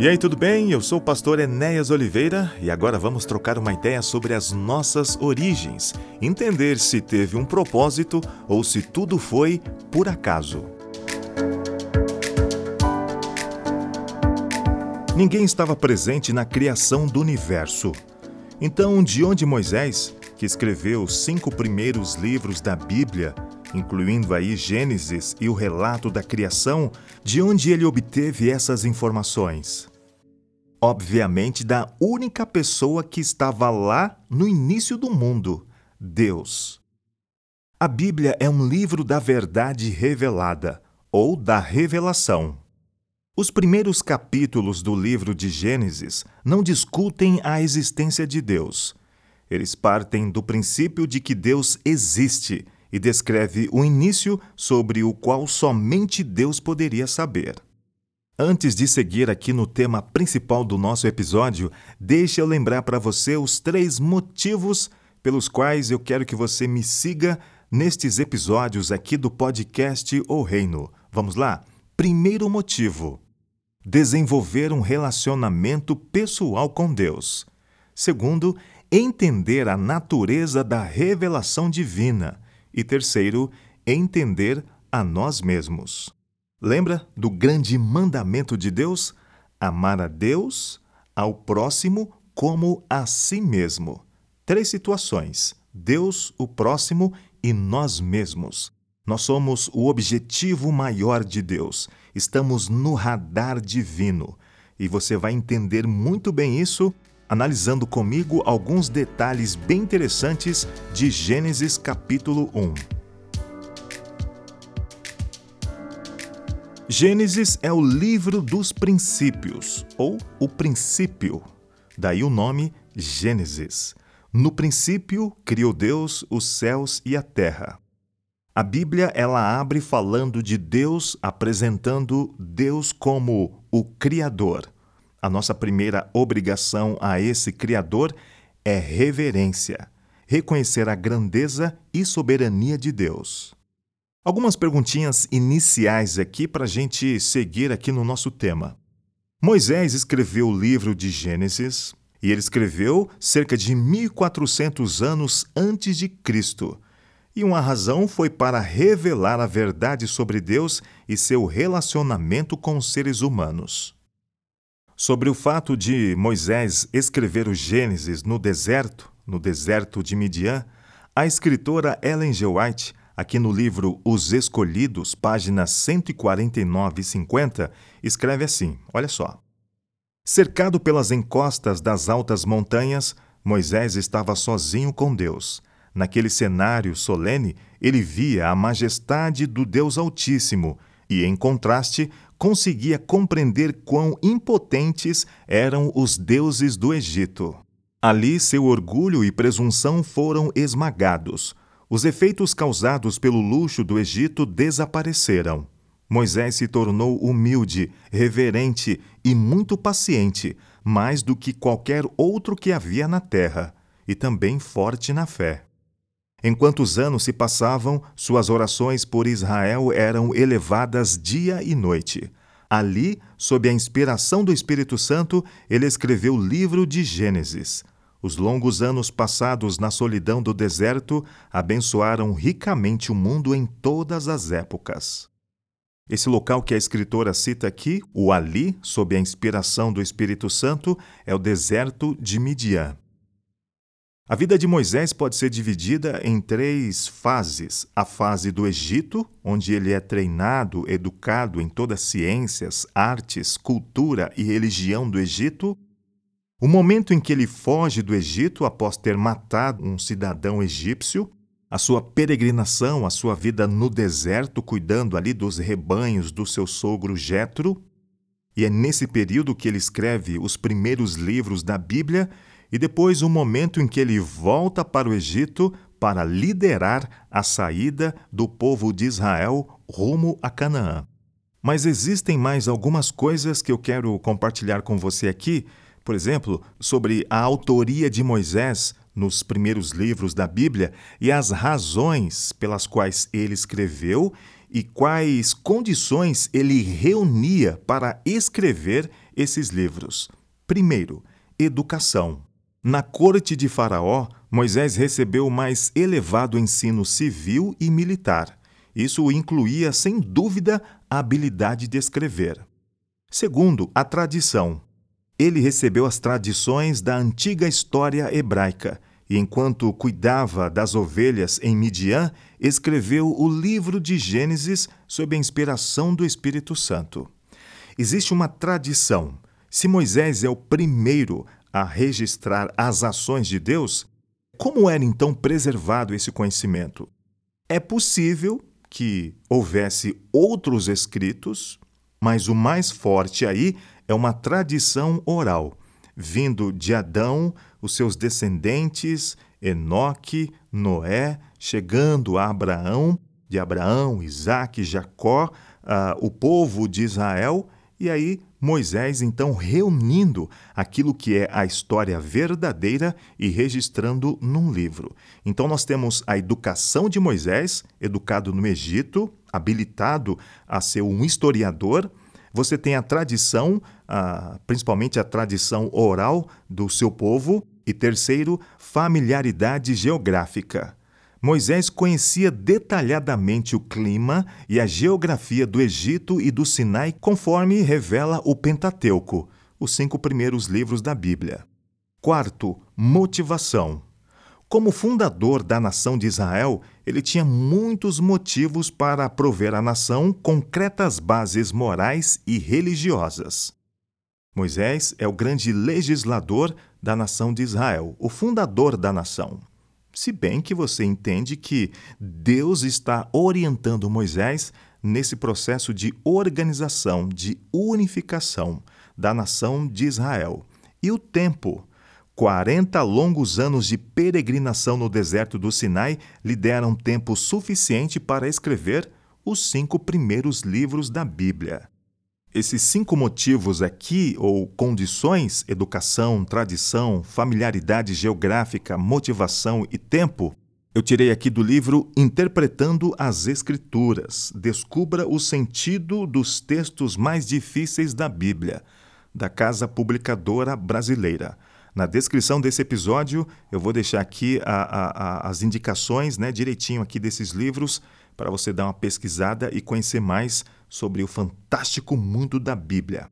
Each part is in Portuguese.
E aí, tudo bem? Eu sou o pastor Enéas Oliveira e agora vamos trocar uma ideia sobre as nossas origens, entender se teve um propósito ou se tudo foi por acaso. Ninguém estava presente na criação do universo. Então, de onde Moisés, que escreveu os cinco primeiros livros da Bíblia, incluindo aí Gênesis e o relato da criação, de onde ele obteve essas informações? Obviamente, da única pessoa que estava lá no início do mundo, Deus. A Bíblia é um livro da verdade revelada, ou da revelação. Os primeiros capítulos do livro de Gênesis não discutem a existência de Deus. Eles partem do princípio de que Deus existe e descreve o início sobre o qual somente Deus poderia saber. Antes de seguir aqui no tema principal do nosso episódio, deixe eu lembrar para você os três motivos pelos quais eu quero que você me siga nestes episódios aqui do podcast O Reino. Vamos lá? Primeiro motivo: desenvolver um relacionamento pessoal com Deus. Segundo, entender a natureza da revelação divina. E terceiro, entender a nós mesmos. Lembra do grande mandamento de Deus? Amar a Deus, ao próximo como a si mesmo. Três situações: Deus, o próximo e nós mesmos. Nós somos o objetivo maior de Deus. Estamos no radar divino. E você vai entender muito bem isso analisando comigo alguns detalhes bem interessantes de Gênesis capítulo 1. Gênesis é o livro dos princípios, ou o princípio. Daí o nome Gênesis. No princípio criou Deus os céus e a terra. A Bíblia ela abre falando de Deus, apresentando Deus como o criador a nossa primeira obrigação a esse Criador é reverência, reconhecer a grandeza e soberania de Deus. Algumas perguntinhas iniciais aqui para a gente seguir aqui no nosso tema. Moisés escreveu o livro de Gênesis e ele escreveu cerca de 1400 anos antes de Cristo. E uma razão foi para revelar a verdade sobre Deus e seu relacionamento com os seres humanos. Sobre o fato de Moisés escrever o Gênesis no deserto, no deserto de Midian, a escritora Ellen G. White, aqui no livro Os Escolhidos, páginas 149 e 50, escreve assim: olha só. Cercado pelas encostas das altas montanhas, Moisés estava sozinho com Deus. Naquele cenário solene, ele via a majestade do Deus Altíssimo e, em contraste, conseguia compreender quão impotentes eram os deuses do Egito. Ali, seu orgulho e presunção foram esmagados. Os efeitos causados pelo luxo do Egito desapareceram. Moisés se tornou humilde, reverente e muito paciente, mais do que qualquer outro que havia na terra, e também forte na fé. Enquanto os anos se passavam, suas orações por Israel eram elevadas dia e noite. Ali, sob a inspiração do Espírito Santo, ele escreveu o livro de Gênesis. Os longos anos passados na solidão do deserto abençoaram ricamente o mundo em todas as épocas. Esse local que a escritora cita aqui, o Ali, sob a inspiração do Espírito Santo, é o deserto de Midian. A vida de Moisés pode ser dividida em três fases: a fase do Egito, onde ele é treinado, educado em todas as ciências, artes, cultura e religião do Egito. O momento em que ele foge do Egito após ter matado um cidadão egípcio, a sua peregrinação, a sua vida no deserto, cuidando ali dos rebanhos do seu sogro Jetro. E é nesse período que ele escreve os primeiros livros da Bíblia e depois o momento em que ele volta para o Egito para liderar a saída do povo de Israel rumo a Canaã. Mas existem mais algumas coisas que eu quero compartilhar com você aqui, por exemplo, sobre a autoria de Moisés nos primeiros livros da Bíblia e as razões pelas quais ele escreveu e quais condições ele reunia para escrever esses livros? Primeiro, educação. Na corte de Faraó, Moisés recebeu o mais elevado ensino civil e militar. Isso incluía, sem dúvida, a habilidade de escrever. Segundo, a tradição. Ele recebeu as tradições da antiga história hebraica e, enquanto cuidava das ovelhas em Midian, escreveu o livro de Gênesis sob a inspiração do Espírito Santo. Existe uma tradição. Se Moisés é o primeiro a registrar as ações de Deus, como era então preservado esse conhecimento? É possível que houvesse outros escritos, mas o mais forte aí é uma tradição oral, vindo de Adão, os seus descendentes, Enoque, Noé, chegando a Abraão, de Abraão, Isaac, Jacó, uh, o povo de Israel, e aí Moisés então reunindo aquilo que é a história verdadeira e registrando num livro. Então nós temos a educação de Moisés, educado no Egito, habilitado a ser um historiador. Você tem a tradição, principalmente a tradição oral do seu povo. E terceiro, familiaridade geográfica. Moisés conhecia detalhadamente o clima e a geografia do Egito e do Sinai, conforme revela o Pentateuco, os cinco primeiros livros da Bíblia. Quarto, motivação. Como fundador da nação de Israel, ele tinha muitos motivos para prover à nação concretas bases morais e religiosas. Moisés é o grande legislador da nação de Israel, o fundador da nação. Se bem que você entende que Deus está orientando Moisés nesse processo de organização, de unificação da nação de Israel. E o tempo. 40 longos anos de peregrinação no deserto do Sinai lhe deram tempo suficiente para escrever os cinco primeiros livros da Bíblia. Esses cinco motivos aqui, ou condições, educação, tradição, familiaridade geográfica, motivação e tempo, eu tirei aqui do livro Interpretando as Escrituras. Descubra o sentido dos textos mais difíceis da Bíblia, da Casa Publicadora Brasileira. Na descrição desse episódio, eu vou deixar aqui a, a, a, as indicações né, direitinho aqui desses livros para você dar uma pesquisada e conhecer mais sobre o fantástico mundo da Bíblia.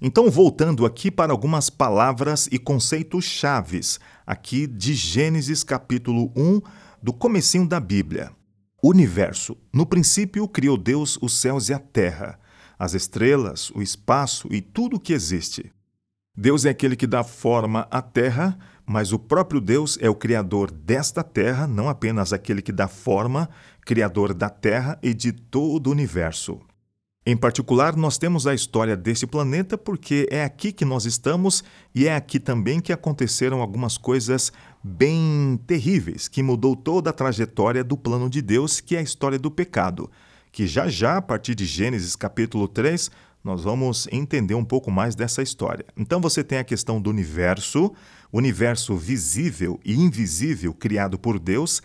Então, voltando aqui para algumas palavras e conceitos chaves aqui de Gênesis capítulo 1, do comecinho da Bíblia. Universo. No princípio criou Deus os céus e a terra, as estrelas, o espaço e tudo o que existe. Deus é aquele que dá forma à terra, mas o próprio Deus é o criador desta terra, não apenas aquele que dá forma, criador da terra e de todo o universo. Em particular, nós temos a história desse planeta porque é aqui que nós estamos e é aqui também que aconteceram algumas coisas bem terríveis, que mudou toda a trajetória do plano de Deus, que é a história do pecado, que já já, a partir de Gênesis capítulo 3, nós vamos entender um pouco mais dessa história. Então você tem a questão do universo, universo visível e invisível criado por Deus,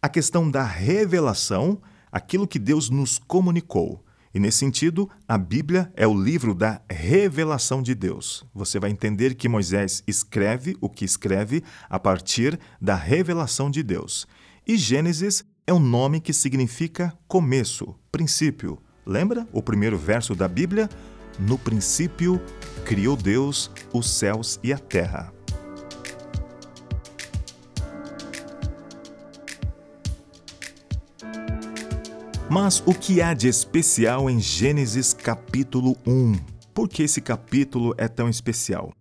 a questão da revelação, aquilo que Deus nos comunicou. E nesse sentido, a Bíblia é o livro da revelação de Deus. Você vai entender que Moisés escreve o que escreve a partir da revelação de Deus. E Gênesis é um nome que significa começo, princípio. Lembra o primeiro verso da Bíblia? No princípio, criou Deus os céus e a terra. Mas o que há de especial em Gênesis capítulo 1? Por que esse capítulo é tão especial?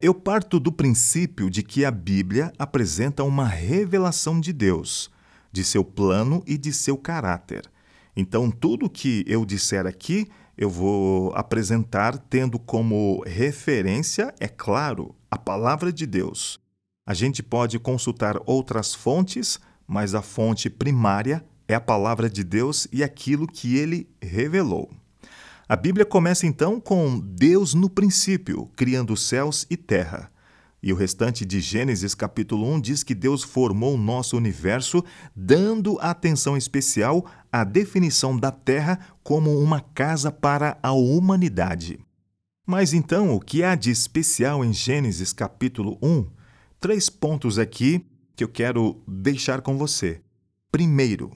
Eu parto do princípio de que a Bíblia apresenta uma revelação de Deus, de seu plano e de seu caráter. Então, tudo que eu disser aqui, eu vou apresentar tendo como referência, é claro, a palavra de Deus. A gente pode consultar outras fontes, mas a fonte primária é a palavra de Deus e aquilo que ele revelou. A Bíblia começa então com Deus no princípio, criando céus e terra. E o restante de Gênesis capítulo 1 diz que Deus formou o nosso universo, dando atenção especial à definição da terra como uma casa para a humanidade. Mas então, o que há de especial em Gênesis capítulo 1? Três pontos aqui que eu quero deixar com você. Primeiro,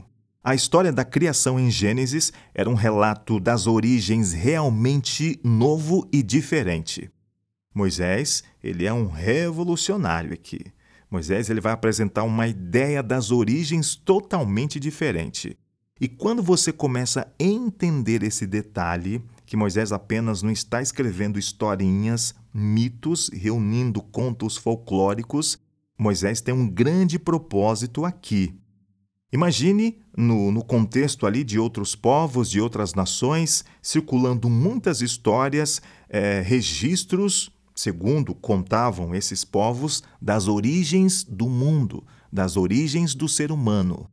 a história da criação em Gênesis era um relato das origens realmente novo e diferente. Moisés, ele é um revolucionário aqui. Moisés ele vai apresentar uma ideia das origens totalmente diferente. E quando você começa a entender esse detalhe, que Moisés apenas não está escrevendo historinhas, mitos, reunindo contos folclóricos, Moisés tem um grande propósito aqui. Imagine, no, no contexto ali de outros povos, de outras nações, circulando muitas histórias, é, registros, segundo contavam esses povos, das origens do mundo, das origens do ser humano.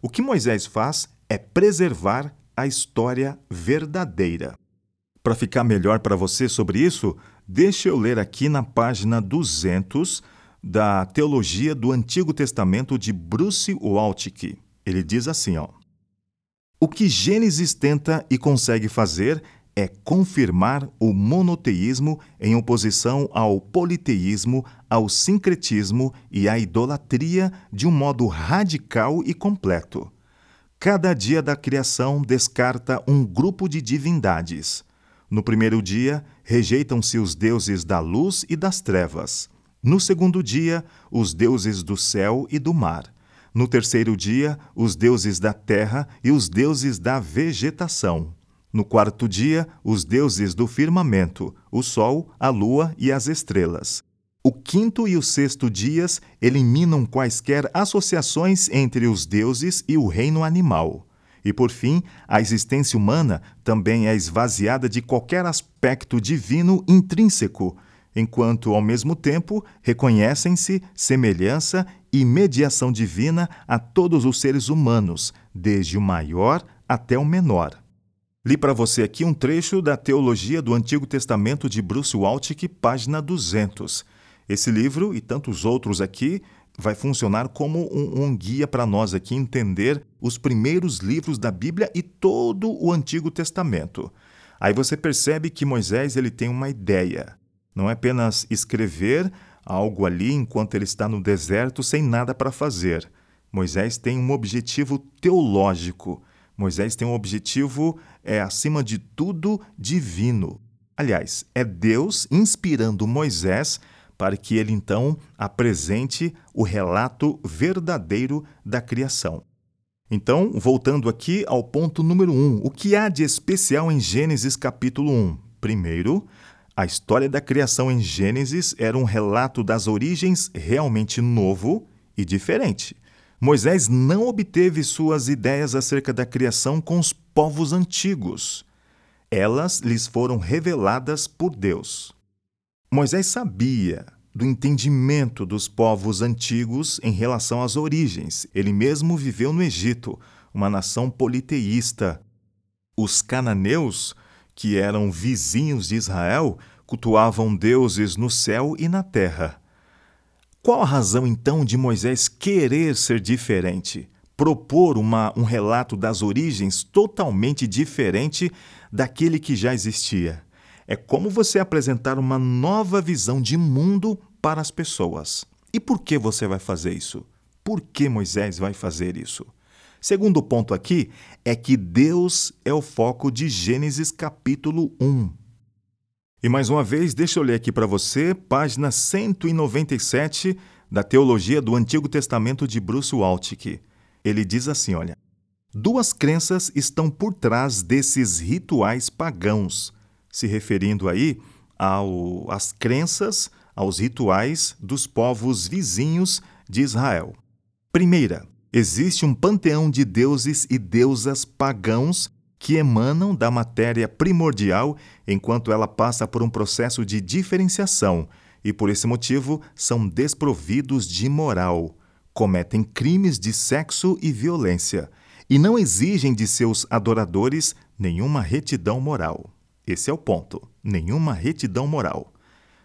O que Moisés faz é preservar a história verdadeira. Para ficar melhor para você sobre isso, deixa eu ler aqui na página 200 da Teologia do Antigo Testamento de Bruce Waltke. Ele diz assim, ó: O que Gênesis tenta e consegue fazer é confirmar o monoteísmo em oposição ao politeísmo, ao sincretismo e à idolatria de um modo radical e completo. Cada dia da criação descarta um grupo de divindades. No primeiro dia, rejeitam-se os deuses da luz e das trevas. No segundo dia, os deuses do céu e do mar. No terceiro dia, os deuses da terra e os deuses da vegetação. No quarto dia, os deuses do firmamento, o sol, a lua e as estrelas. O quinto e o sexto dias eliminam quaisquer associações entre os deuses e o reino animal. E por fim, a existência humana também é esvaziada de qualquer aspecto divino intrínseco, enquanto ao mesmo tempo reconhecem-se semelhança e mediação divina a todos os seres humanos, desde o maior até o menor. Li para você aqui um trecho da Teologia do Antigo Testamento de Bruce Waltke, página 200. Esse livro e tantos outros aqui vai funcionar como um, um guia para nós aqui entender os primeiros livros da Bíblia e todo o Antigo Testamento. Aí você percebe que Moisés ele tem uma ideia. Não é apenas escrever algo ali enquanto ele está no deserto sem nada para fazer. Moisés tem um objetivo teológico Moisés tem um objetivo, é, acima de tudo, divino. Aliás, é Deus inspirando Moisés para que ele então apresente o relato verdadeiro da criação. Então, voltando aqui ao ponto número 1, um, o que há de especial em Gênesis capítulo 1? Primeiro, a história da criação em Gênesis era um relato das origens realmente novo e diferente. Moisés não obteve suas ideias acerca da criação com os povos antigos. Elas lhes foram reveladas por Deus. Moisés sabia do entendimento dos povos antigos em relação às origens. Ele mesmo viveu no Egito, uma nação politeísta. Os cananeus, que eram vizinhos de Israel, cultuavam deuses no céu e na terra. Qual a razão então de Moisés querer ser diferente? Propor uma, um relato das origens totalmente diferente daquele que já existia. É como você apresentar uma nova visão de mundo para as pessoas. E por que você vai fazer isso? Por que Moisés vai fazer isso? Segundo ponto aqui é que Deus é o foco de Gênesis capítulo 1. E mais uma vez, deixa eu ler aqui para você, página 197 da Teologia do Antigo Testamento de Bruce Waltke. Ele diz assim, olha: Duas crenças estão por trás desses rituais pagãos, se referindo aí ao, às crenças, aos rituais dos povos vizinhos de Israel. Primeira, existe um panteão de deuses e deusas pagãos que emanam da matéria primordial enquanto ela passa por um processo de diferenciação e, por esse motivo, são desprovidos de moral, cometem crimes de sexo e violência e não exigem de seus adoradores nenhuma retidão moral. Esse é o ponto: nenhuma retidão moral.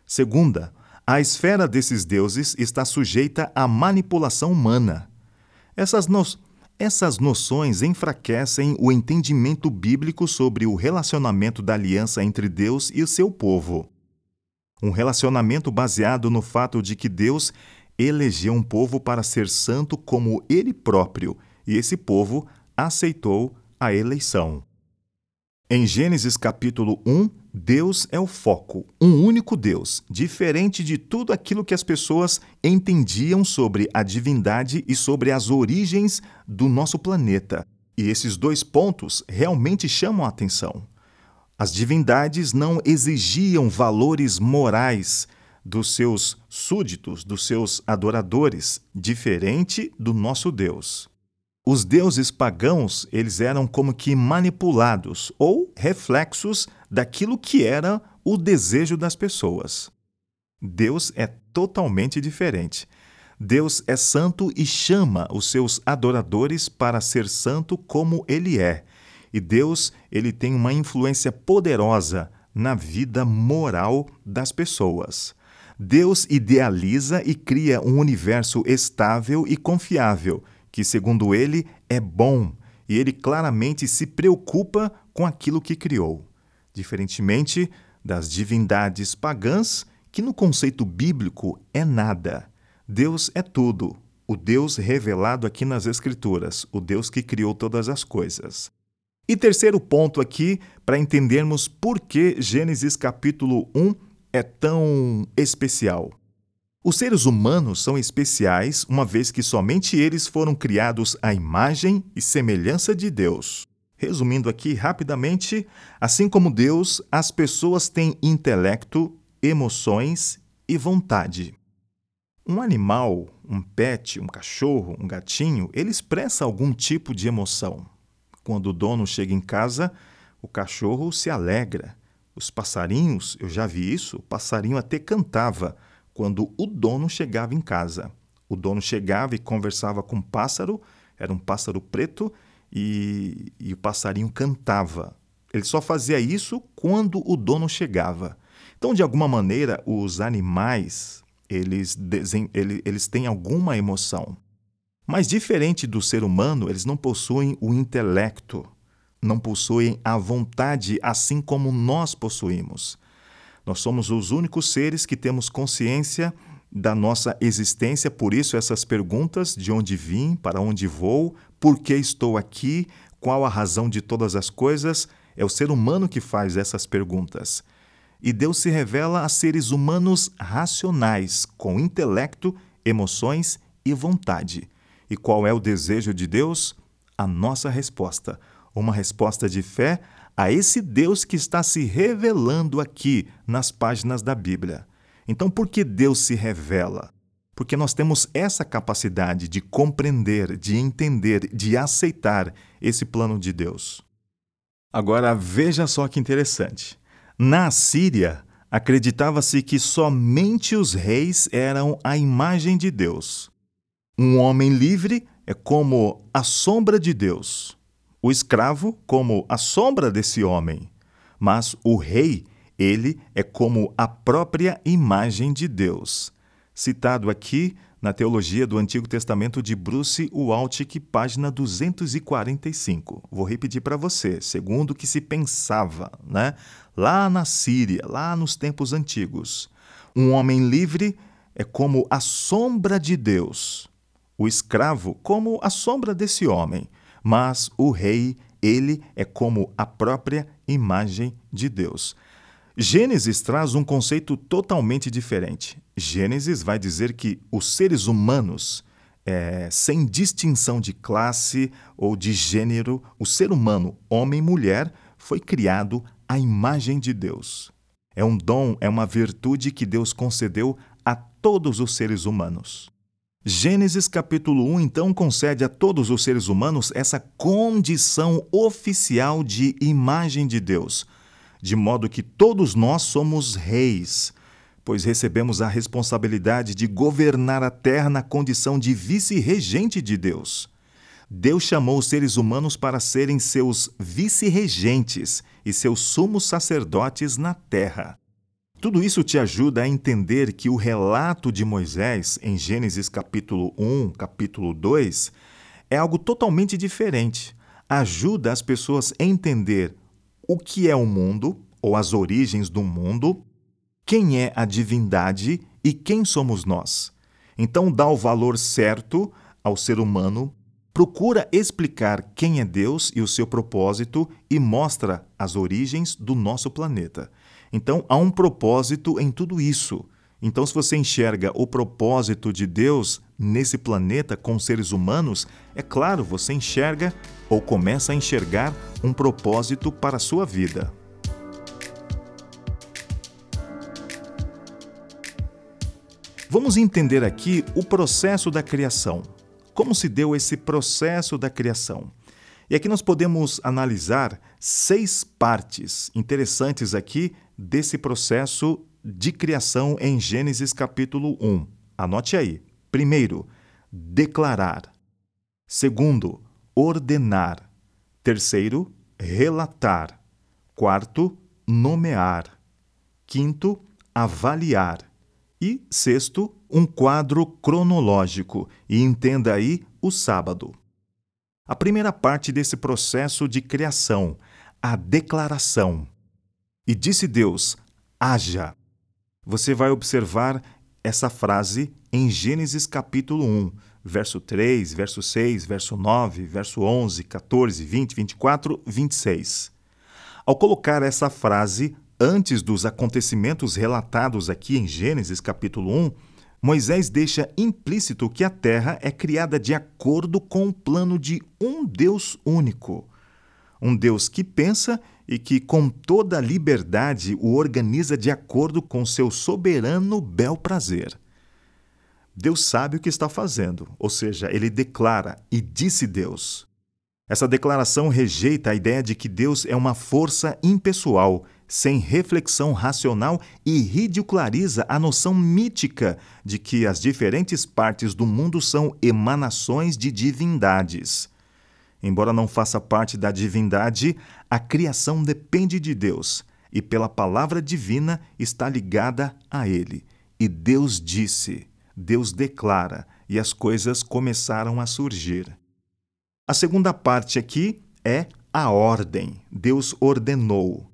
Segunda, a esfera desses deuses está sujeita à manipulação humana. Essas, no... Essas noções enfraquecem o entendimento bíblico sobre o relacionamento da aliança entre Deus e o seu povo. Um relacionamento baseado no fato de que Deus elegeu um povo para ser santo como ele próprio, e esse povo aceitou a eleição. Em Gênesis capítulo 1, Deus é o foco, um único Deus, diferente de tudo aquilo que as pessoas entendiam sobre a divindade e sobre as origens do nosso planeta. E esses dois pontos realmente chamam a atenção. As divindades não exigiam valores morais dos seus súditos, dos seus adoradores, diferente do nosso Deus. Os deuses pagãos, eles eram como que manipulados ou reflexos daquilo que era o desejo das pessoas. Deus é totalmente diferente. Deus é santo e chama os seus adoradores para ser santo como ele é. E Deus, ele tem uma influência poderosa na vida moral das pessoas. Deus idealiza e cria um universo estável e confiável que, segundo ele, é bom e ele claramente se preocupa com aquilo que criou, diferentemente das divindades pagãs, que no conceito bíblico é nada. Deus é tudo, o Deus revelado aqui nas Escrituras, o Deus que criou todas as coisas. E terceiro ponto aqui, para entendermos por que Gênesis capítulo 1 é tão especial. Os seres humanos são especiais, uma vez que somente eles foram criados à imagem e semelhança de Deus. Resumindo aqui rapidamente, assim como Deus, as pessoas têm intelecto, emoções e vontade. Um animal, um pet, um cachorro, um gatinho, ele expressa algum tipo de emoção. Quando o dono chega em casa, o cachorro se alegra. Os passarinhos, eu já vi isso, o passarinho até cantava quando o dono chegava em casa. O dono chegava e conversava com o pássaro, era um pássaro preto, e, e o passarinho cantava. Ele só fazia isso quando o dono chegava. Então, de alguma maneira, os animais, eles, eles têm alguma emoção. Mas diferente do ser humano, eles não possuem o intelecto, não possuem a vontade assim como nós possuímos. Nós somos os únicos seres que temos consciência da nossa existência, por isso essas perguntas: de onde vim, para onde vou, por que estou aqui, qual a razão de todas as coisas, é o ser humano que faz essas perguntas. E Deus se revela a seres humanos racionais, com intelecto, emoções e vontade. E qual é o desejo de Deus? A nossa resposta. Uma resposta de fé a esse Deus que está se revelando aqui nas páginas da Bíblia. Então, por que Deus se revela? Porque nós temos essa capacidade de compreender, de entender, de aceitar esse plano de Deus. Agora, veja só que interessante. Na Síria, acreditava-se que somente os reis eram a imagem de Deus. Um homem livre é como a sombra de Deus o escravo como a sombra desse homem, mas o rei, ele é como a própria imagem de Deus. Citado aqui na Teologia do Antigo Testamento de Bruce Waltke, página 245. Vou repetir para você, segundo o que se pensava, né? Lá na Síria, lá nos tempos antigos. Um homem livre é como a sombra de Deus. O escravo como a sombra desse homem mas o rei, ele é como a própria imagem de Deus. Gênesis traz um conceito totalmente diferente. Gênesis vai dizer que os seres humanos, é, sem distinção de classe ou de gênero, o ser humano, homem e mulher, foi criado à imagem de Deus. É um dom, é uma virtude que Deus concedeu a todos os seres humanos. Gênesis capítulo 1 então concede a todos os seres humanos essa condição oficial de imagem de Deus, de modo que todos nós somos reis, pois recebemos a responsabilidade de governar a terra na condição de vice-regente de Deus. Deus chamou os seres humanos para serem seus vice-regentes e seus sumos sacerdotes na terra. Tudo isso te ajuda a entender que o relato de Moisés em Gênesis capítulo 1, capítulo 2, é algo totalmente diferente. Ajuda as pessoas a entender o que é o mundo, ou as origens do mundo, quem é a divindade e quem somos nós. Então, dá o valor certo ao ser humano, procura explicar quem é Deus e o seu propósito e mostra as origens do nosso planeta. Então, há um propósito em tudo isso. Então, se você enxerga o propósito de Deus nesse planeta com seres humanos, é claro, você enxerga ou começa a enxergar um propósito para a sua vida. Vamos entender aqui o processo da criação. Como se deu esse processo da criação? E aqui nós podemos analisar seis partes interessantes aqui desse processo de criação em Gênesis capítulo 1. Anote aí. Primeiro, declarar. Segundo, ordenar. Terceiro, relatar. Quarto, nomear. Quinto, avaliar. E sexto, um quadro cronológico, e entenda aí o sábado. A primeira parte desse processo de criação, a declaração. E disse Deus: haja. Você vai observar essa frase em Gênesis capítulo 1, verso 3, verso 6, verso 9, verso 11, 14, 20, 24, 26. Ao colocar essa frase Antes dos acontecimentos relatados aqui em Gênesis capítulo 1, Moisés deixa implícito que a terra é criada de acordo com o plano de um Deus único. Um Deus que pensa e que, com toda liberdade, o organiza de acordo com seu soberano bel prazer. Deus sabe o que está fazendo, ou seja, ele declara e disse Deus. Essa declaração rejeita a ideia de que Deus é uma força impessoal sem reflexão racional e ridiculariza a noção mítica de que as diferentes partes do mundo são emanações de divindades. Embora não faça parte da divindade, a criação depende de Deus e, pela palavra divina, está ligada a Ele. E Deus disse, Deus declara, e as coisas começaram a surgir. A segunda parte aqui é a ordem. Deus ordenou.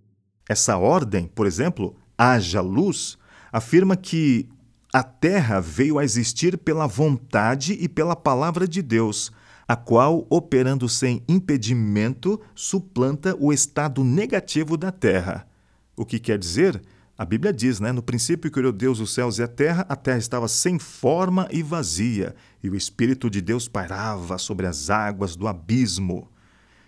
Essa ordem, por exemplo, haja luz, afirma que a Terra veio a existir pela vontade e pela palavra de Deus, a qual, operando sem impedimento, suplanta o estado negativo da Terra. O que quer dizer? A Bíblia diz, né? No princípio criou Deus os céus e a terra, a terra estava sem forma e vazia, e o Espírito de Deus pairava sobre as águas do abismo.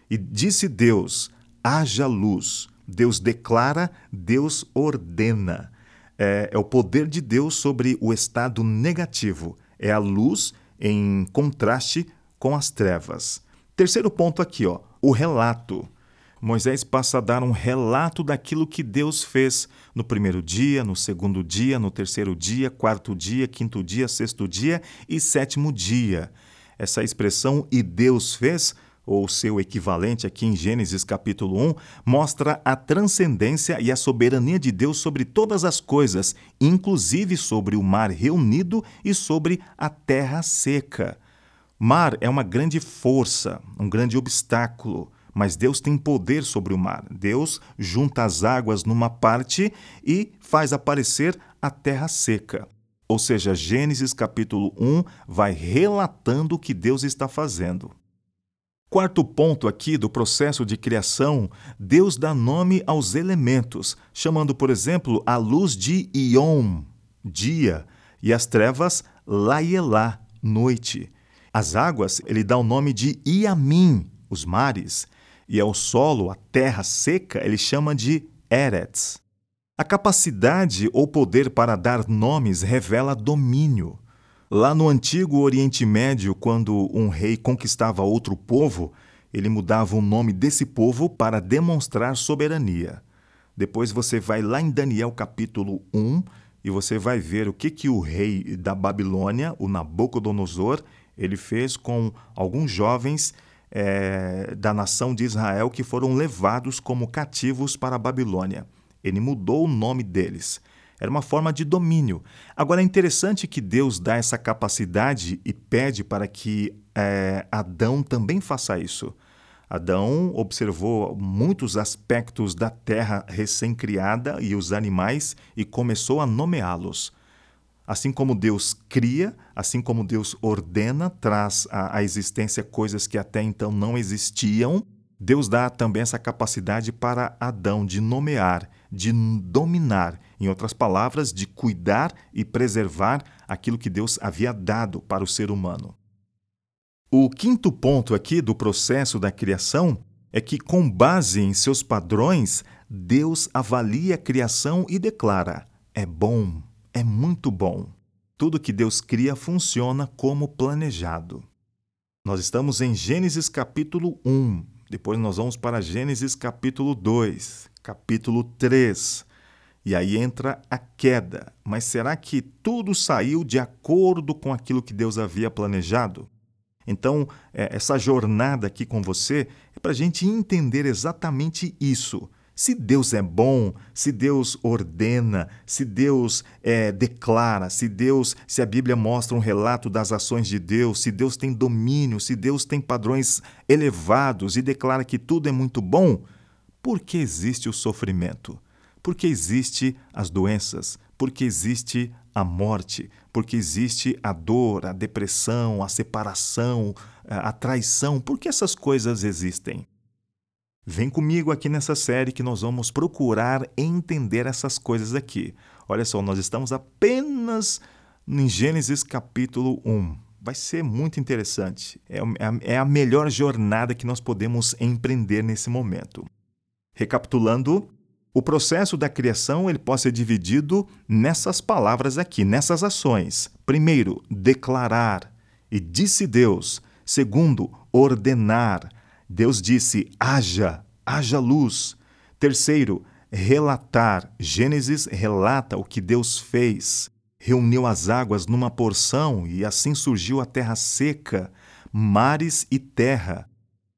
E disse Deus: haja luz. Deus declara, Deus ordena. É, é, o poder de Deus sobre o estado negativo. É a luz em contraste com as trevas. Terceiro ponto aqui, ó, o relato. Moisés passa a dar um relato daquilo que Deus fez no primeiro dia, no segundo dia, no terceiro dia, quarto dia, quinto dia, sexto dia e sétimo dia. Essa expressão e Deus fez ou seu equivalente aqui em Gênesis capítulo 1, mostra a transcendência e a soberania de Deus sobre todas as coisas, inclusive sobre o mar reunido e sobre a terra seca. Mar é uma grande força, um grande obstáculo, mas Deus tem poder sobre o mar. Deus junta as águas numa parte e faz aparecer a terra seca. Ou seja, Gênesis capítulo 1 vai relatando o que Deus está fazendo. Quarto ponto aqui do processo de criação, Deus dá nome aos elementos, chamando, por exemplo, a luz de Iom, dia, e as trevas, Laielá, noite. As águas, ele dá o nome de Iamim, os mares, e ao solo, a terra seca, ele chama de Eretz. A capacidade ou poder para dar nomes revela domínio. Lá no antigo Oriente Médio, quando um rei conquistava outro povo, ele mudava o nome desse povo para demonstrar soberania. Depois você vai lá em Daniel capítulo 1 e você vai ver o que, que o rei da Babilônia, o Nabucodonosor, ele fez com alguns jovens é, da nação de Israel que foram levados como cativos para a Babilônia. Ele mudou o nome deles. Era uma forma de domínio. Agora é interessante que Deus dá essa capacidade e pede para que é, Adão também faça isso. Adão observou muitos aspectos da terra recém-criada e os animais e começou a nomeá-los. Assim como Deus cria, assim como Deus ordena, traz à, existência coisas que até então não existiam, Deus dá também essa capacidade para Adão de nomear, de dominar, em outras palavras, de cuidar e preservar aquilo que Deus havia dado para o ser humano. O quinto ponto aqui do processo da criação é que, com base em seus padrões, Deus avalia a criação e declara: é bom, é muito bom. Tudo que Deus cria funciona como planejado. Nós estamos em Gênesis capítulo 1, depois nós vamos para Gênesis capítulo 2, capítulo 3. E aí entra a queda. Mas será que tudo saiu de acordo com aquilo que Deus havia planejado? Então, é, essa jornada aqui com você é para a gente entender exatamente isso. Se Deus é bom, se Deus ordena, se Deus é, declara, se Deus, se a Bíblia mostra um relato das ações de Deus, se Deus tem domínio, se Deus tem padrões elevados e declara que tudo é muito bom, por que existe o sofrimento? Por que existe as doenças? Por que existe a morte? Por que existe a dor, a depressão, a separação, a traição? Por que essas coisas existem? Vem comigo aqui nessa série que nós vamos procurar entender essas coisas aqui. Olha só, nós estamos apenas em Gênesis capítulo 1. Vai ser muito interessante. É, é, é a melhor jornada que nós podemos empreender nesse momento. Recapitulando, o processo da criação ele pode ser dividido nessas palavras aqui, nessas ações. Primeiro, declarar, e disse Deus. Segundo, ordenar Deus disse: haja, haja luz. Terceiro, relatar. Gênesis relata o que Deus fez. Reuniu as águas numa porção e assim surgiu a terra seca, mares e terra.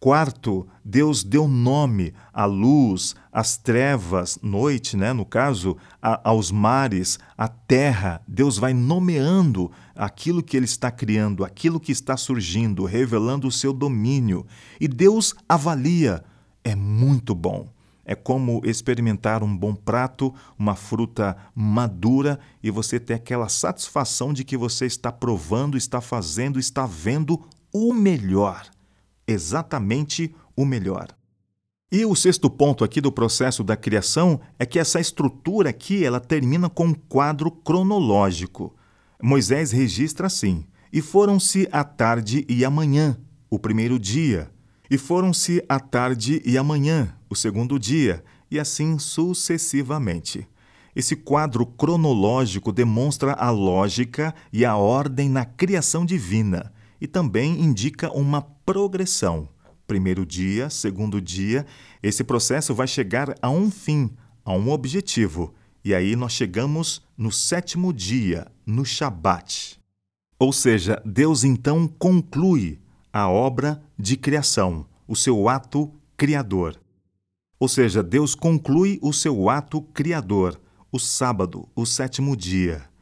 Quarto, Deus deu nome à luz, às trevas, noite, né, no caso, a, aos mares, à terra. Deus vai nomeando aquilo que ele está criando, aquilo que está surgindo, revelando o seu domínio. E Deus avalia. É muito bom. É como experimentar um bom prato, uma fruta madura e você ter aquela satisfação de que você está provando, está fazendo, está vendo o melhor exatamente o melhor. E o sexto ponto aqui do processo da criação é que essa estrutura aqui ela termina com um quadro cronológico. Moisés registra assim: E foram-se a tarde e a manhã, o primeiro dia, e foram-se a tarde e a manhã, o segundo dia, e assim sucessivamente. Esse quadro cronológico demonstra a lógica e a ordem na criação divina e também indica uma progressão. Primeiro dia, segundo dia, esse processo vai chegar a um fim, a um objetivo. E aí nós chegamos no sétimo dia, no Shabat. Ou seja, Deus então conclui a obra de criação, o seu ato criador. Ou seja, Deus conclui o seu ato criador, o sábado, o sétimo dia.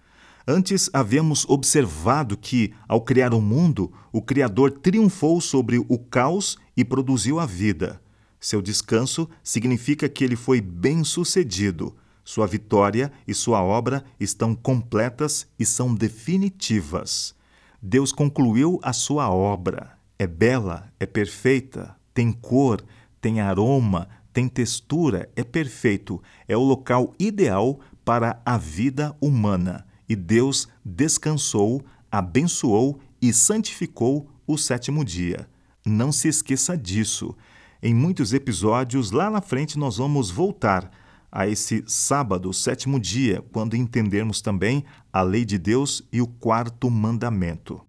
Antes havíamos observado que, ao criar o mundo, o Criador triunfou sobre o caos e produziu a vida. Seu descanso significa que ele foi bem-sucedido. Sua vitória e sua obra estão completas e são definitivas. Deus concluiu a sua obra. É bela, é perfeita, tem cor, tem aroma, tem textura, é perfeito. É o local ideal para a vida humana e Deus descansou, abençoou e santificou o sétimo dia. Não se esqueça disso. Em muitos episódios lá na frente nós vamos voltar a esse sábado, sétimo dia, quando entendermos também a lei de Deus e o quarto mandamento.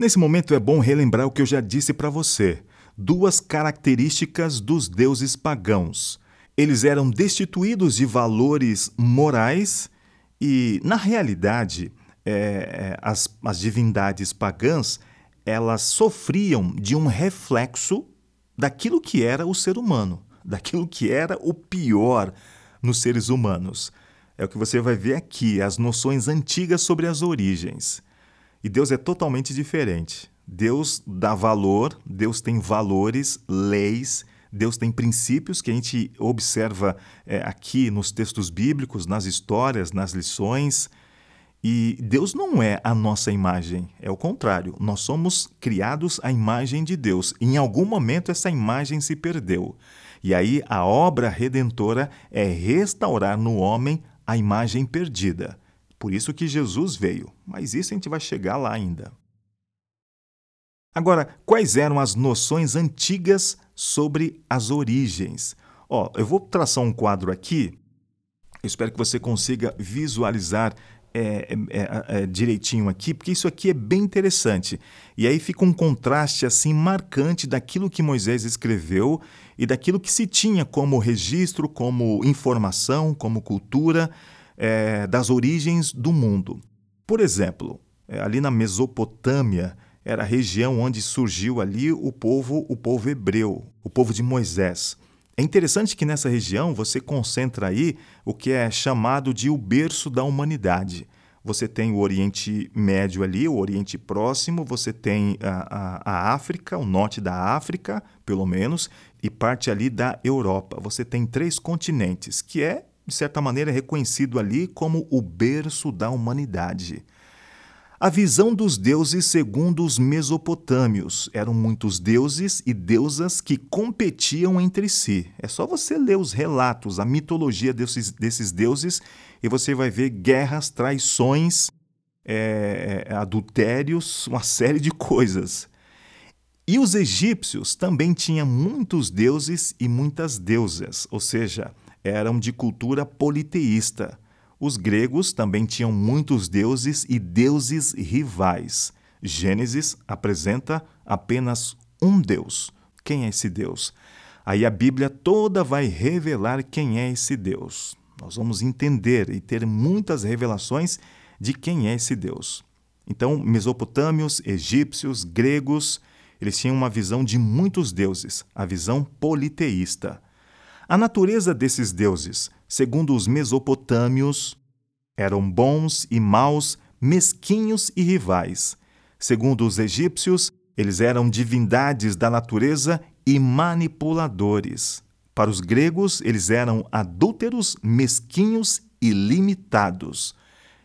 Nesse momento é bom relembrar o que eu já disse para você: duas características dos deuses pagãos. Eles eram destituídos de valores morais e, na realidade, é, é, as, as divindades pagãs elas sofriam de um reflexo daquilo que era o ser humano, daquilo que era o pior nos seres humanos. É o que você vai ver aqui, as noções antigas sobre as origens. E Deus é totalmente diferente. Deus dá valor, Deus tem valores, leis, Deus tem princípios que a gente observa é, aqui nos textos bíblicos, nas histórias, nas lições. E Deus não é a nossa imagem, é o contrário. Nós somos criados à imagem de Deus. Em algum momento essa imagem se perdeu. E aí a obra redentora é restaurar no homem a imagem perdida. Por isso que Jesus veio. Mas isso a gente vai chegar lá ainda. Agora, quais eram as noções antigas sobre as origens? Ó, eu vou traçar um quadro aqui. Eu espero que você consiga visualizar é, é, é, é, direitinho aqui, porque isso aqui é bem interessante. E aí fica um contraste assim marcante daquilo que Moisés escreveu e daquilo que se tinha como registro, como informação, como cultura é, das origens do mundo. Por exemplo, é, ali na Mesopotâmia era a região onde surgiu ali o povo, o povo hebreu, o povo de Moisés. É interessante que nessa região você concentra aí o que é chamado de o berço da humanidade. Você tem o Oriente Médio ali, o Oriente Próximo, você tem a, a, a, África, o norte da África, pelo menos, e parte ali da Europa. Você tem três continentes, que é, de certa maneira, reconhecido ali como o berço da humanidade. A visão dos deuses segundo os mesopotâmios. Eram muitos deuses e deusas que competiam entre si. É só você ler os relatos, a mitologia desses, desses deuses, e você vai ver guerras, traições, é, é adultérios, uma série de coisas. E os egípcios também tinham muitos deuses e muitas deusas, ou seja, eram de cultura politeísta. Os gregos também tinham muitos deuses e deuses rivais. Gênesis apresenta apenas um Deus. Quem é esse Deus? Aí a Bíblia toda vai revelar quem é esse Deus. Nós vamos entender e ter muitas revelações de quem é esse Deus. Então, mesopotâmios, egípcios, gregos, eles tinham uma visão de muitos deuses, a visão politeísta. A natureza desses deuses, segundo os mesopotâmios, eram bons e maus, mesquinhos e rivais. Segundo os egípcios, eles eram divindades da natureza e manipuladores. Para os gregos, eles eram adúlteros, mesquinhos e limitados.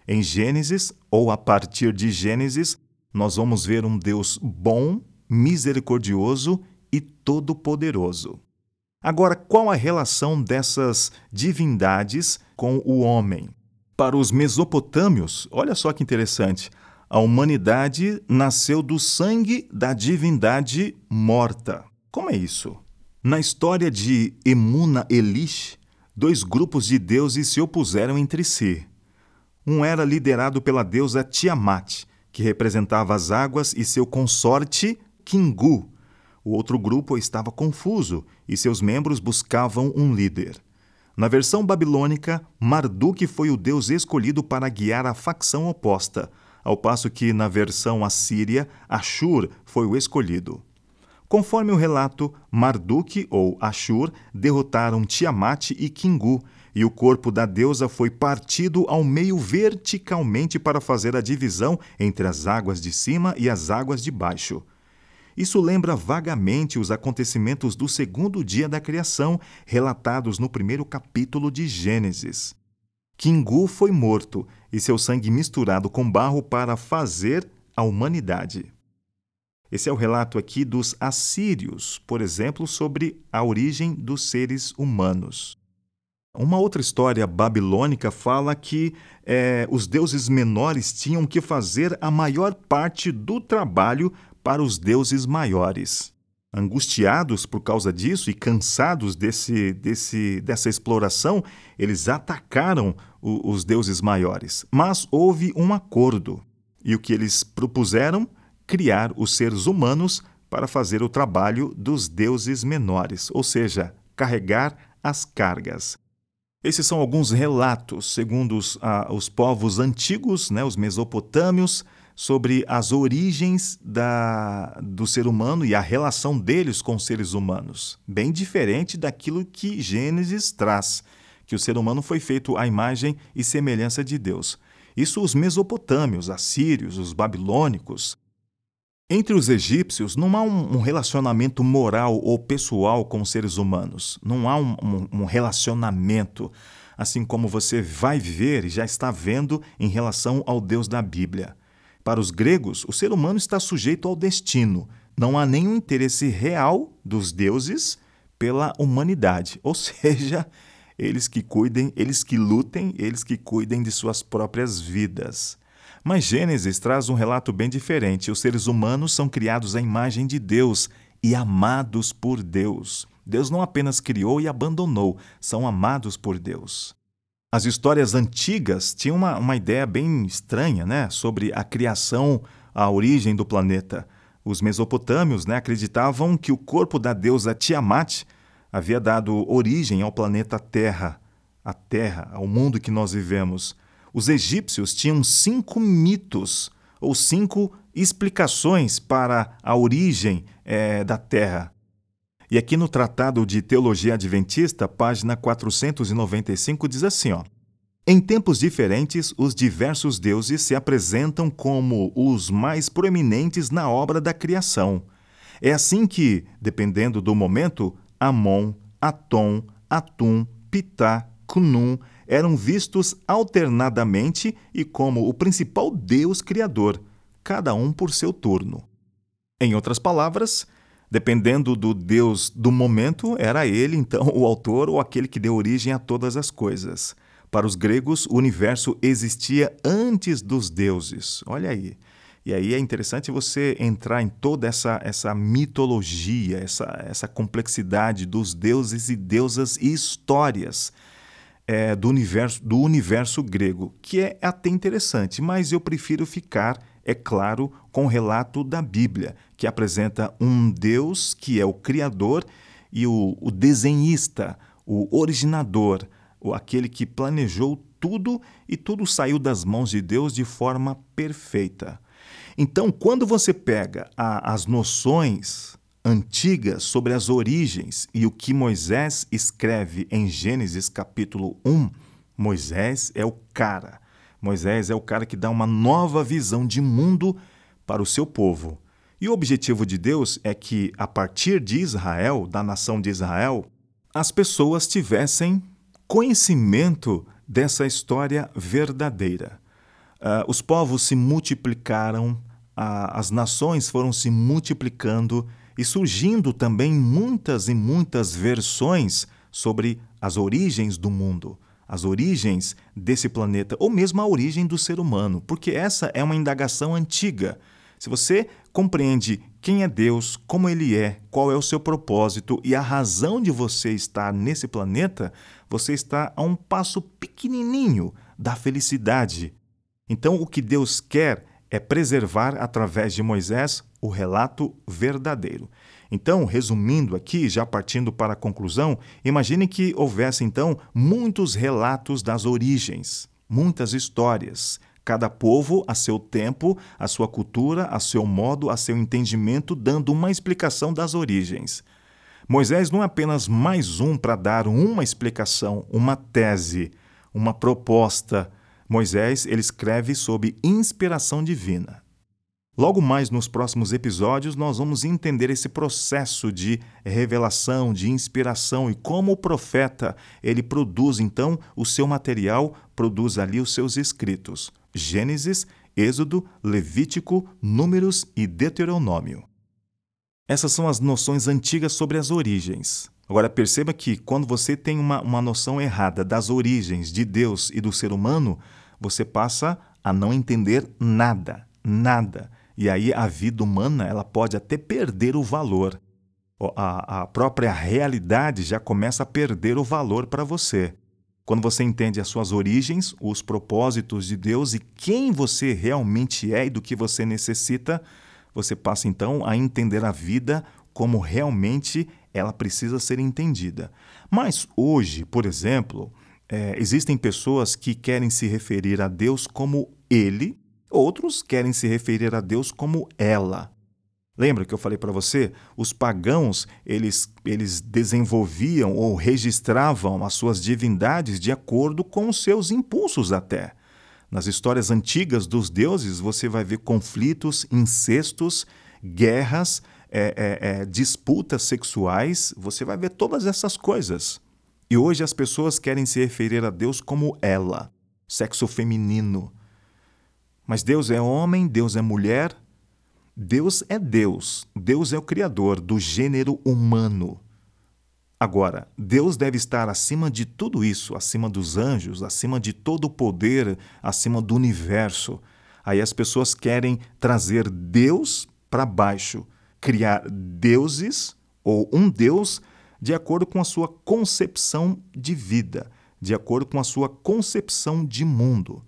Em Gênesis, ou a partir de Gênesis, nós vamos ver um Deus bom, misericordioso e todo-poderoso. Agora, qual a relação dessas divindades com o homem? Para os mesopotâmios, olha só que interessante, a humanidade nasceu do sangue da divindade morta. Como é isso? Na história de Emuna Elish, dois grupos de deuses se opuseram entre si. Um era liderado pela deusa Tiamat, que representava as águas, e seu consorte, Kingu, o outro grupo estava confuso e seus membros buscavam um líder. Na versão babilônica, Marduk foi o deus escolhido para guiar a facção oposta, ao passo que na versão assíria, Ashur foi o escolhido. Conforme o relato, Marduk ou Ashur derrotaram Tiamat e Kingu, e o corpo da deusa foi partido ao meio verticalmente para fazer a divisão entre as águas de cima e as águas de baixo. Isso lembra vagamente os acontecimentos do segundo dia da criação, relatados no primeiro capítulo de Gênesis. Kingu foi morto e seu sangue misturado com barro para fazer a humanidade. Esse é o relato aqui dos assírios, por exemplo, sobre a origem dos seres humanos. Uma outra história babilônica fala que é, os deuses menores tinham que fazer a maior parte do trabalho para os deuses maiores. Angustiados por causa disso e cansados desse, desse, dessa exploração, eles atacaram o, os deuses maiores. Mas houve um acordo. E o que eles propuseram? Criar os seres humanos para fazer o trabalho dos deuses menores, ou seja, carregar as cargas. Esses são alguns relatos, segundo os, ah, os povos antigos, né, os mesopotâmios, sobre as origens da, do ser humano e a relação deles com os seres humanos. Bem diferente daquilo que Gênesis traz, que o ser humano foi feito à imagem e semelhança de Deus. Isso os mesopotâmios, assírios, os babilônicos. Entre os egípcios, não há um relacionamento moral ou pessoal com os seres humanos. Não há um, um, um relacionamento, assim como você vai ver e já está vendo em relação ao Deus da Bíblia. Para os gregos, o ser humano está sujeito ao destino. Não há nenhum interesse real dos deuses pela humanidade, ou seja, eles que cuidem, eles que lutem, eles que cuidem de suas próprias vidas. Mas Gênesis traz um relato bem diferente. Os seres humanos são criados à imagem de Deus e amados por Deus. Deus não apenas criou e abandonou, são amados por Deus. As histórias antigas tinham uma, uma ideia bem estranha né, sobre a criação, a origem do planeta. Os mesopotâmios né, acreditavam que o corpo da deusa Tiamat havia dado origem ao planeta Terra, a Terra, ao mundo que nós vivemos. Os egípcios tinham cinco mitos, ou cinco explicações para a origem é, da Terra. E aqui no Tratado de Teologia Adventista, página 495, diz assim: ó, Em tempos diferentes, os diversos deuses se apresentam como os mais proeminentes na obra da criação. É assim que, dependendo do momento, Amon, Atom, Atum, Pitá, Cunum eram vistos alternadamente e como o principal deus criador, cada um por seu turno. Em outras palavras, Dependendo do Deus do momento, era ele então o autor ou aquele que deu origem a todas as coisas. Para os gregos, o universo existia antes dos deuses. Olha aí. E aí é interessante você entrar em toda essa, essa mitologia, essa, essa complexidade dos deuses e deusas e histórias é, do, universo, do universo grego, que é até interessante, mas eu prefiro ficar é claro, com o relato da Bíblia, que apresenta um Deus que é o Criador e o, o desenhista, o originador, o, aquele que planejou tudo e tudo saiu das mãos de Deus de forma perfeita. Então, quando você pega a, as noções antigas sobre as origens e o que Moisés escreve em Gênesis capítulo 1, Moisés é o cara Moisés é o cara que dá uma nova visão de mundo para o seu povo. E o objetivo de Deus é que, a partir de Israel, da nação de Israel, as pessoas tivessem conhecimento dessa história verdadeira. Uh, os povos se multiplicaram, as nações foram se multiplicando e surgindo também muitas e muitas versões sobre as origens do mundo as origens desse planeta, ou mesmo a origem do ser humano, porque essa é uma indagação antiga. Se você compreende quem é Deus, como ele é, qual é o seu propósito e a razão de você estar nesse planeta, você está a um passo pequenininho da felicidade. Então, o que Deus quer é preservar através de Moisés o relato verdadeiro. Então, resumindo aqui, já partindo para a conclusão, imagine que houvesse então muitos relatos das origens, muitas histórias, cada povo a seu tempo, a sua cultura, a seu modo, a seu entendimento, dando uma explicação das origens. Moisés não é apenas mais um para dar uma explicação, uma tese, uma proposta. Moisés ele escreve sob inspiração divina. Logo mais nos próximos episódios, nós vamos entender esse processo de revelação, de inspiração e como o profeta ele produz então o seu material, produz ali os seus escritos. Gênesis, Êxodo, Levítico, Números e Deuteronômio. Essas são as noções antigas sobre as origens. Agora perceba que quando você tem uma, uma noção errada das origens de Deus e do ser humano, você passa a não entender nada, nada. E aí a vida humana ela pode até perder o valor. A, a própria realidade já começa a perder o valor para você. Quando você entende as suas origens, os propósitos de Deus e quem você realmente é e do que você necessita, você passa então a entender a vida como realmente ela precisa ser entendida. Mas hoje, por exemplo, é, existem pessoas que querem se referir a Deus como Ele Outros querem se referir a Deus como ela. Lembra que eu falei para você? Os pagãos, eles, eles desenvolviam ou registravam as suas divindades de acordo com os seus impulsos até. Nas histórias antigas dos deuses, você vai ver conflitos, incestos guerras, é, é, é, disputas sexuais, você vai ver todas essas coisas. E hoje as pessoas querem se referir a Deus como ela, sexo feminino. Mas Deus é homem, Deus é mulher, Deus é Deus, Deus é o Criador do gênero humano. Agora, Deus deve estar acima de tudo isso, acima dos anjos, acima de todo o poder, acima do universo. Aí as pessoas querem trazer Deus para baixo, criar deuses ou um Deus de acordo com a sua concepção de vida, de acordo com a sua concepção de mundo.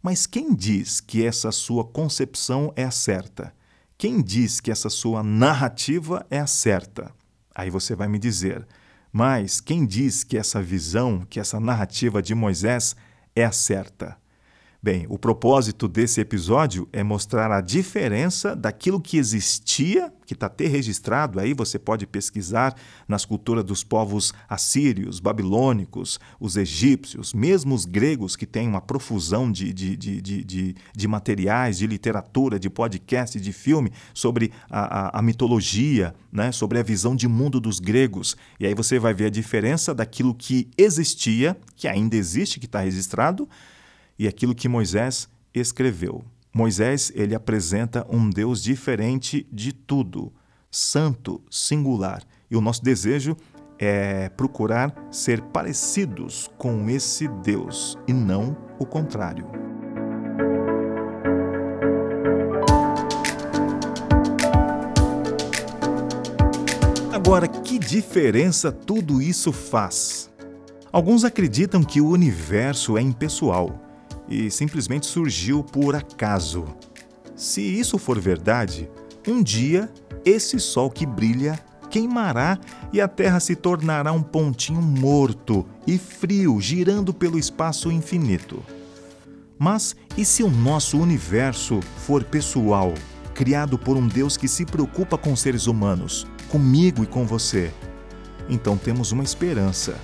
Mas quem diz que essa sua concepção é a certa? Quem diz que essa sua narrativa é a certa? Aí você vai me dizer, mas quem diz que essa visão, que essa narrativa de Moisés é a certa? Bem, o propósito desse episódio é mostrar a diferença daquilo que existia, que está até registrado aí, você pode pesquisar nas culturas dos povos assírios, babilônicos, os egípcios, mesmo os gregos, que têm uma profusão de, de, de, de, de materiais, de literatura, de podcast, de filme sobre a, a, a mitologia, né, sobre a visão de mundo dos gregos. E aí você vai ver a diferença daquilo que existia, que ainda existe, que está registrado, e aquilo que Moisés escreveu. Moisés ele apresenta um Deus diferente de tudo, santo, singular. E o nosso desejo é procurar ser parecidos com esse Deus e não o contrário. Agora, que diferença tudo isso faz? Alguns acreditam que o universo é impessoal e simplesmente surgiu por acaso. Se isso for verdade, um dia esse sol que brilha queimará e a Terra se tornará um pontinho morto e frio girando pelo espaço infinito. Mas e se o nosso universo for pessoal, criado por um Deus que se preocupa com seres humanos, comigo e com você? Então temos uma esperança.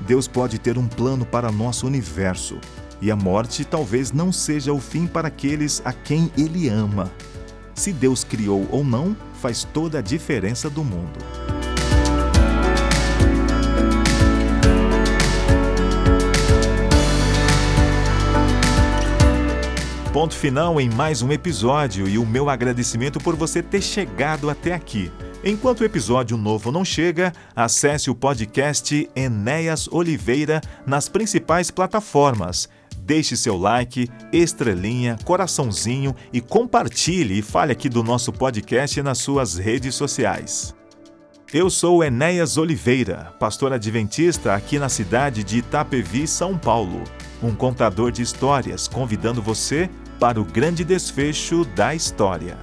Deus pode ter um plano para nosso universo e a morte talvez não seja o fim para aqueles a quem ele ama. Se Deus criou ou não, faz toda a diferença do mundo. Ponto final em mais um episódio e o meu agradecimento por você ter chegado até aqui. Enquanto o episódio novo não chega, acesse o podcast Enéas Oliveira nas principais plataformas Deixe seu like, estrelinha, coraçãozinho e compartilhe e fale aqui do nosso podcast nas suas redes sociais. Eu sou Enéas Oliveira, pastor adventista aqui na cidade de Itapevi, São Paulo, um contador de histórias convidando você para o grande desfecho da história.